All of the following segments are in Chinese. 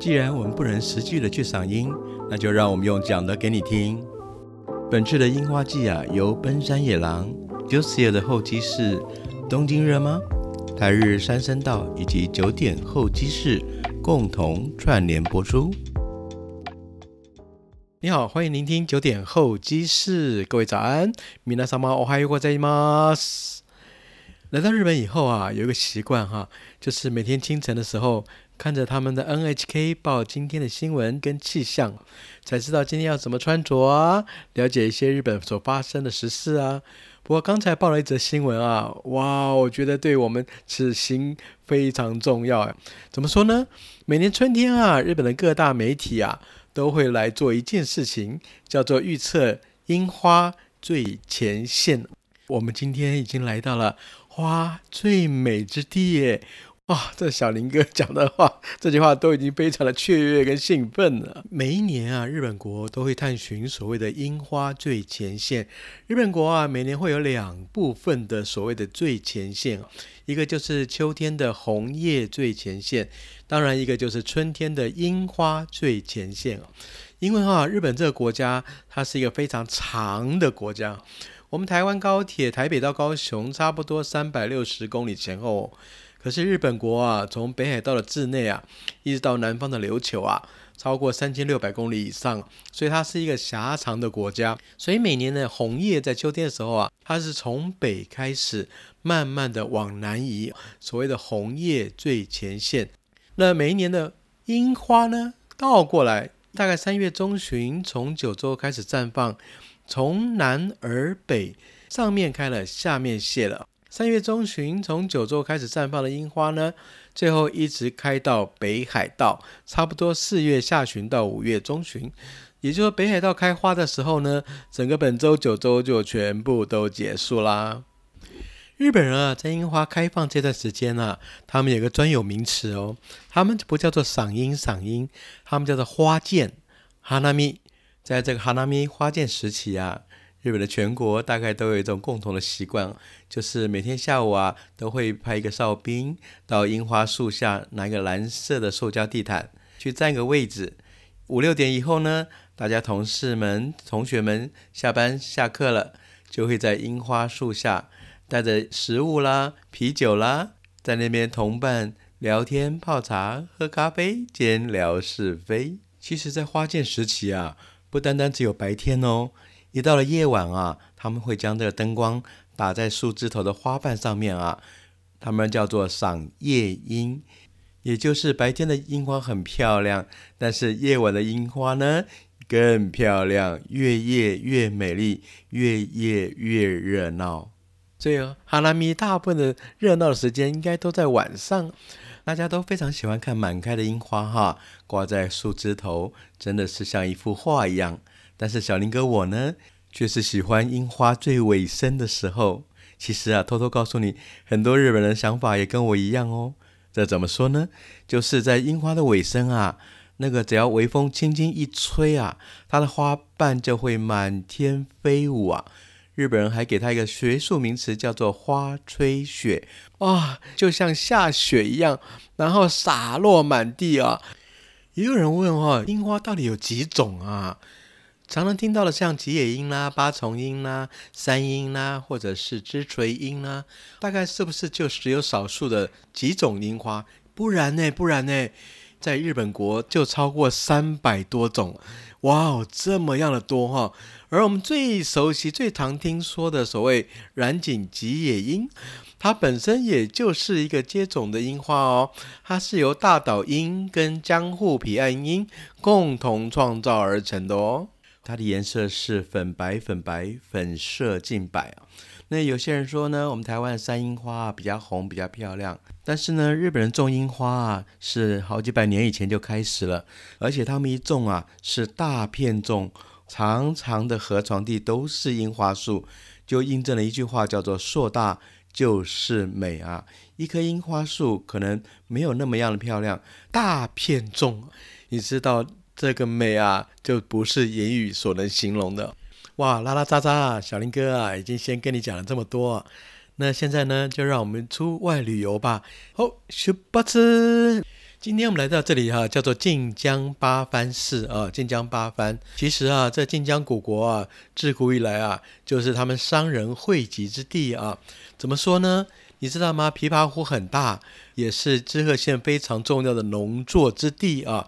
既然我们不能实际的去赏樱，那就让我们用讲的给你听。本次的樱花季啊，由奔山野狼、Juicy 的候机室、东京热吗、台日山森道以及九点候机室共同串联播出。你好，欢迎聆听九点候机室，各位早安，米娜桑吗？我还有我在吗？来到日本以后啊，有一个习惯哈，就是每天清晨的时候，看着他们的 NHK 报今天的新闻跟气象，才知道今天要怎么穿着啊，了解一些日本所发生的时事啊。不过刚才报了一则新闻啊，哇，我觉得对我们此行非常重要。怎么说呢？每年春天啊，日本的各大媒体啊，都会来做一件事情，叫做预测樱花最前线。我们今天已经来到了。花最美之地耶！哇，这小林哥讲的话，这句话都已经非常的雀跃跟兴奋了。每一年啊，日本国都会探寻所谓的樱花最前线。日本国啊，每年会有两部分的所谓的最前线，一个就是秋天的红叶最前线，当然一个就是春天的樱花最前线因为哈，日本这个国家它是一个非常长的国家。我们台湾高铁台北到高雄差不多三百六十公里前后，可是日本国啊，从北海道的志内啊，一直到南方的琉球啊，超过三千六百公里以上，所以它是一个狭长的国家。所以每年的红叶在秋天的时候啊，它是从北开始，慢慢的往南移，所谓的红叶最前线。那每一年的樱花呢，倒过来，大概三月中旬从九州开始绽放。从南而北，上面开了，下面谢了。三月中旬，从九州开始绽放的樱花呢，最后一直开到北海道，差不多四月下旬到五月中旬。也就是，北海道开花的时候呢，整个本州九州就全部都结束啦。日本人啊，在樱花开放这段时间啊，他们有个专有名词哦，他们不叫做赏樱赏樱，他们叫做花见哈纳米。在这个哈纳米花见时期啊，日本的全国大概都有一种共同的习惯，就是每天下午啊，都会派一个哨兵到樱花树下拿一个蓝色的塑胶地毯去占个位置。五六点以后呢，大家同事们、同学们下班下课了，就会在樱花树下带着食物啦、啤酒啦，在那边同伴聊天、泡茶、喝咖啡兼聊是非。其实，在花见时期啊。不单单只有白天哦，一到了夜晚啊，他们会将这个灯光打在树枝头的花瓣上面啊，他们叫做赏夜樱，也就是白天的樱花很漂亮，但是夜晚的樱花呢更漂亮，越夜越美丽，越夜越热闹。所以哈拉米大部分的热闹的时间应该都在晚上。大家都非常喜欢看满开的樱花哈，挂在树枝头，真的是像一幅画一样。但是小林哥我呢，却是喜欢樱花最尾声的时候。其实啊，偷偷告诉你，很多日本人的想法也跟我一样哦。这怎么说呢？就是在樱花的尾声啊，那个只要微风轻轻一吹啊，它的花瓣就会满天飞舞啊。日本人还给它一个学术名词，叫做“花吹雪”啊，就像下雪一样，然后洒落满地啊。也有人问哦，樱花到底有几种啊？常常听到的像吉野樱啦、八重樱啦、山樱啦，或者是枝垂樱啦，大概是不是就只有少数的几种樱花？不然呢？不然呢？在日本国就超过三百多种。哇哦，这么样的多哈！而我们最熟悉、最常听说的所谓染井吉野樱，它本身也就是一个接种的樱花哦。它是由大岛樱跟江户彼岸樱共同创造而成的哦。它的颜色是粉白、粉白、粉色近白啊。那有些人说呢，我们台湾的山樱花啊比较红、比较漂亮。但是呢，日本人种樱花啊，是好几百年以前就开始了，而且他们一种啊，是大片种，长长的河床地都是樱花树，就印证了一句话，叫做“硕大就是美”啊。一棵樱花树可能没有那么样的漂亮，大片种，你知道这个美啊，就不是言语所能形容的。哇，拉拉喳喳，小林哥啊，已经先跟你讲了这么多。那现在呢，就让我们出外旅游吧。好，出发！今天我们来到这里哈，叫做晋江八幡市啊。晋江八幡，其实啊，在晋江古国啊，自古以来啊，就是他们商人汇集之地啊。怎么说呢？你知道吗？琵琶湖很大，也是知鹤县非常重要的农作之地啊。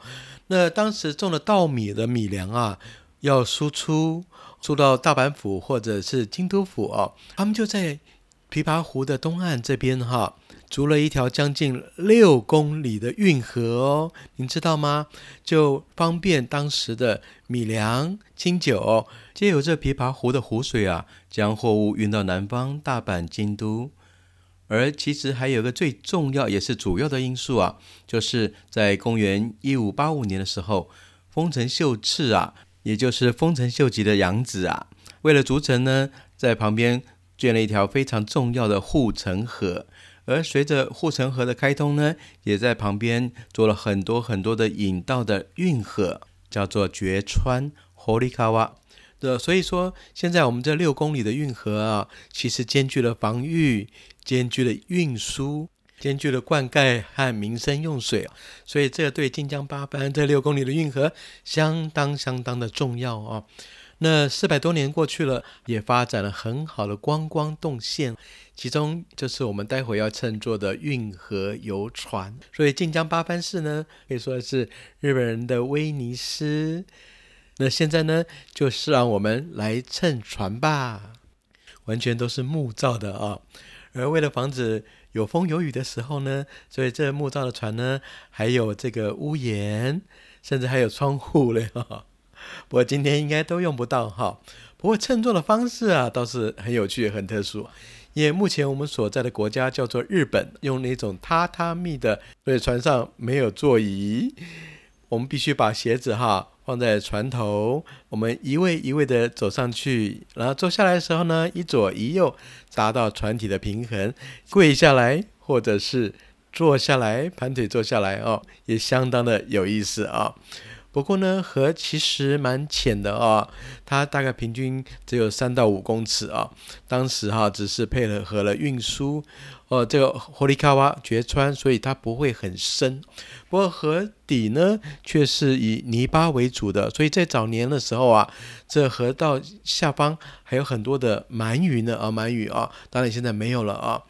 那当时种了稻米的米粮啊，要输出输到大阪府或者是京都府啊，他们就在琵琶湖的东岸这边哈。筑了一条将近六公里的运河哦，您知道吗？就方便当时的米粮、清酒，借由这琵琶湖的湖水啊，将货物运到南方大阪、京都。而其实还有个最重要也是主要的因素啊，就是在公元一五八五年的时候，丰臣秀次啊，也就是丰臣秀吉的养子啊，为了筑城呢，在旁边建了一条非常重要的护城河。而随着护城河的开通呢，也在旁边做了很多很多的引道的运河，叫做绝川 （Horikawa）。对，所以说现在我们这六公里的运河啊，其实兼具了防御、兼具了运输、兼具了灌溉和民生用水，所以这对晋江八幡这六公里的运河相当相当的重要啊。那四百多年过去了，也发展了很好的观光动线，其中就是我们待会要乘坐的运河游船。所以晋江八幡市呢，可以说是日本人的威尼斯。那现在呢，就是让我们来乘船吧，完全都是木造的啊。而为了防止有风有雨的时候呢，所以这木造的船呢，还有这个屋檐，甚至还有窗户嘞哈。不过今天应该都用不到哈。不过乘坐的方式啊，倒是很有趣、很特殊。因为目前我们所在的国家叫做日本，用那种榻榻米的，所以船上没有座椅，我们必须把鞋子哈放在船头，我们一位一位的走上去，然后坐下来的时候呢，一左一右，达到船体的平衡。跪下来或者是坐下来，盘腿坐下来哦，也相当的有意思啊。不过呢，河其实蛮浅的啊，它大概平均只有三到五公尺啊。当时哈只是配合了运输，哦，这个霍利卡瓦绝川，所以它不会很深。不过河底呢却是以泥巴为主的，所以在早年的时候啊，这河道下方还有很多的鳗鱼呢啊，鳗鱼啊，当然现在没有了啊。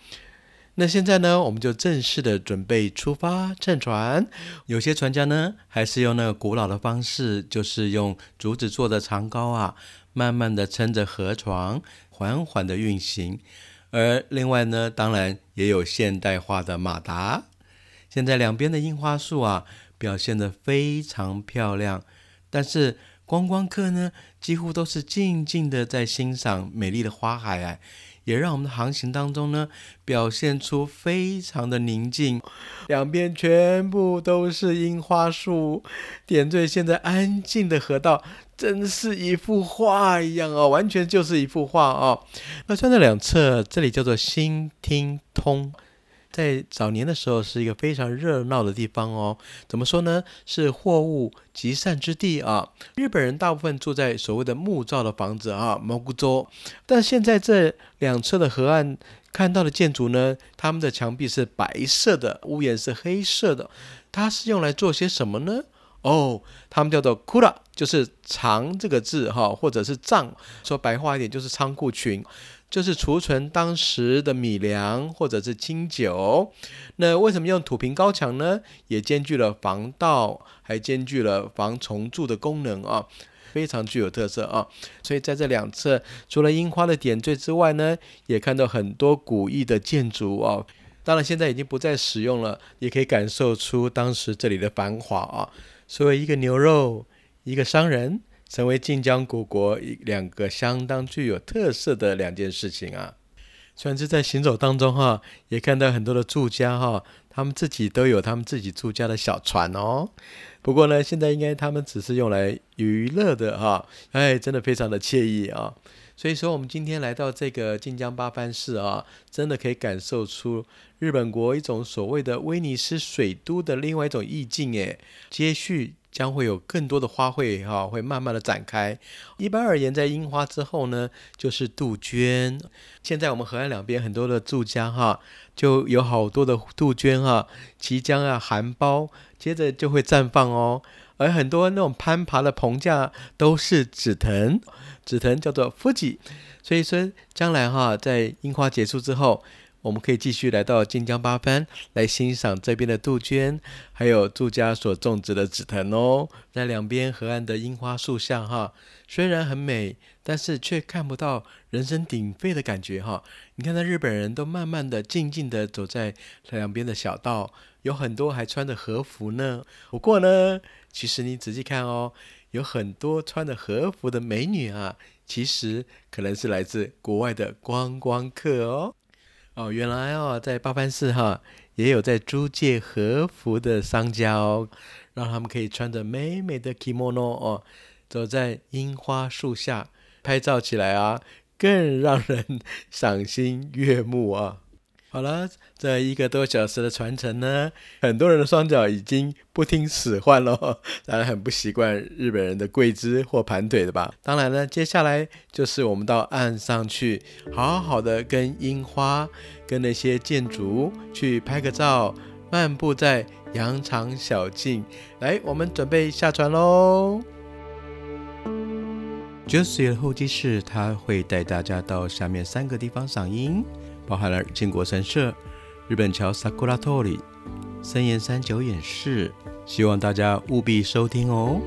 那现在呢，我们就正式的准备出发乘船。有些船家呢，还是用那个古老的方式，就是用竹子做的长篙啊，慢慢的撑着河床，缓缓的运行。而另外呢，当然也有现代化的马达。现在两边的樱花树啊，表现得非常漂亮。但是观光客呢，几乎都是静静的在欣赏美丽的花海啊。也让我们的航行当中呢，表现出非常的宁静，两边全部都是樱花树，点缀现在安静的河道，真是一幅画一样哦，完全就是一幅画哦。那站在两侧，这里叫做新听通。在早年的时候，是一个非常热闹的地方哦。怎么说呢？是货物集散之地啊。日本人大部分住在所谓的木造的房子啊，蘑菇洲。但现在这两侧的河岸看到的建筑呢，他们的墙壁是白色的，屋檐是黑色的。它是用来做些什么呢？哦，他们叫做 kura，就是藏这个字哈，或者是藏，说白话一点就是仓库群。就是储存当时的米粮或者是清酒。那为什么用土坪高墙呢？也兼具了防盗，还兼具了防虫蛀的功能啊，非常具有特色啊。所以在这两侧，除了樱花的点缀之外呢，也看到很多古意的建筑啊。当然现在已经不再使用了，也可以感受出当时这里的繁华啊。作为一个牛肉，一个商人。成为晋江国国一两个相当具有特色的两件事情啊。虽然是在行走当中哈，也看到很多的住家哈，他们自己都有他们自己住家的小船哦。不过呢，现在应该他们只是用来娱乐的哈，哎，真的非常的惬意啊。所以说，我们今天来到这个晋江八幡市啊，真的可以感受出日本国一种所谓的威尼斯水都的另外一种意境，诶，接续将会有更多的花卉哈，会慢慢的展开。一般而言，在樱花之后呢，就是杜鹃。现在我们河岸两边很多的住家哈，就有好多的杜鹃哈，即将要含苞，接着就会绽放哦。而很多那种攀爬的棚架都是紫藤，紫藤叫做富吉。所以说，将来哈，在樱花结束之后。我们可以继续来到晋江八幡来欣赏这边的杜鹃，还有住家所种植的紫藤哦。在两边河岸的樱花树下，哈，虽然很美，但是却看不到人声鼎沸的感觉哈。你看，那日本人都慢慢的、静静的走在两边的小道，有很多还穿着和服呢。不过呢，其实你仔细看哦，有很多穿着和服的美女啊，其实可能是来自国外的观光客哦。哦，原来哦，在八幡市哈，也有在租借和服的商家哦，让他们可以穿着美美的 kimono 哦，走在樱花树下拍照起来啊，更让人赏心悦目啊。好了，这一个多小时的传承呢，很多人的双脚已经不听使唤了，当然很不习惯日本人的跪姿或盘腿的吧。当然呢，接下来就是我们到岸上去，好好的跟樱花、跟那些建筑去拍个照，漫步在羊肠小径。来，我们准备下船喽。Josie 的候机室，他会带大家到下面三个地方赏樱。包含了靖国神社、日本桥 Sakura Tori、森岩山久掩寺，希望大家务必收听哦。